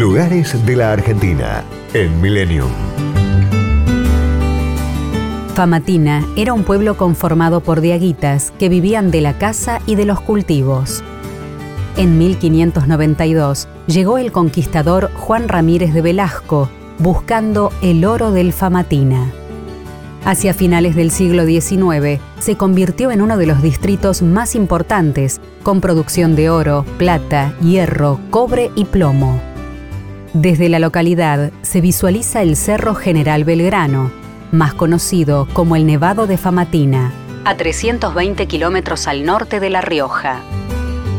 Lugares de la Argentina en Millennium. Famatina era un pueblo conformado por diaguitas que vivían de la caza y de los cultivos. En 1592 llegó el conquistador Juan Ramírez de Velasco buscando el oro del Famatina. Hacia finales del siglo XIX se convirtió en uno de los distritos más importantes, con producción de oro, plata, hierro, cobre y plomo. Desde la localidad se visualiza el Cerro General Belgrano, más conocido como el Nevado de Famatina, a 320 kilómetros al norte de La Rioja.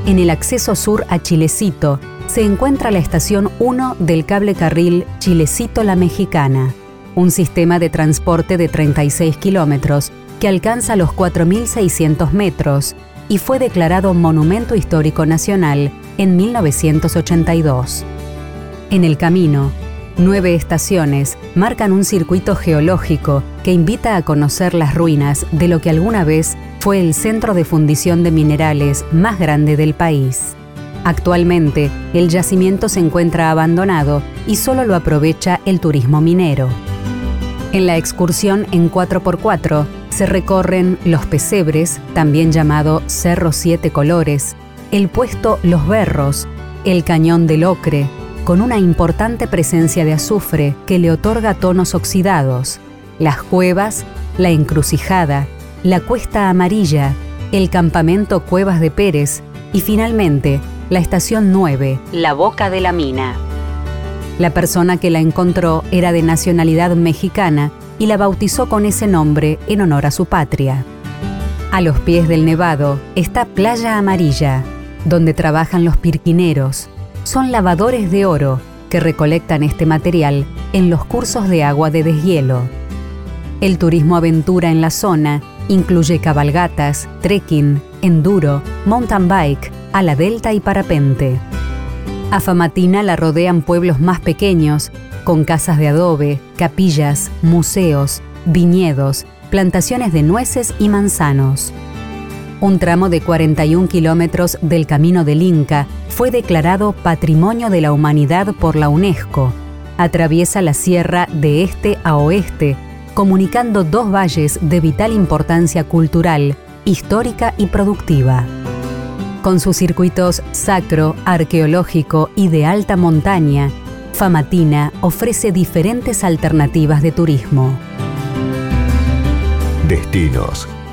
En el acceso sur a Chilecito se encuentra la estación 1 del cable carril Chilecito-La Mexicana, un sistema de transporte de 36 kilómetros que alcanza los 4.600 metros y fue declarado Monumento Histórico Nacional en 1982. En el camino, nueve estaciones marcan un circuito geológico que invita a conocer las ruinas de lo que alguna vez fue el centro de fundición de minerales más grande del país. Actualmente, el yacimiento se encuentra abandonado y solo lo aprovecha el turismo minero. En la excursión en 4x4 se recorren los pesebres, también llamado Cerro Siete Colores, el puesto Los Berros, el cañón del Ocre, con una importante presencia de azufre que le otorga tonos oxidados, las cuevas, la encrucijada, la cuesta amarilla, el campamento Cuevas de Pérez y finalmente la estación 9, la boca de la mina. La persona que la encontró era de nacionalidad mexicana y la bautizó con ese nombre en honor a su patria. A los pies del Nevado está Playa Amarilla, donde trabajan los pirquineros. Son lavadores de oro que recolectan este material en los cursos de agua de deshielo. El turismo aventura en la zona incluye cabalgatas, trekking, enduro, mountain bike, ala delta y parapente. A Famatina la rodean pueblos más pequeños, con casas de adobe, capillas, museos, viñedos, plantaciones de nueces y manzanos. Un tramo de 41 kilómetros del Camino del Inca fue declarado Patrimonio de la Humanidad por la UNESCO. Atraviesa la sierra de este a oeste, comunicando dos valles de vital importancia cultural, histórica y productiva. Con sus circuitos sacro, arqueológico y de alta montaña, Famatina ofrece diferentes alternativas de turismo. Destinos,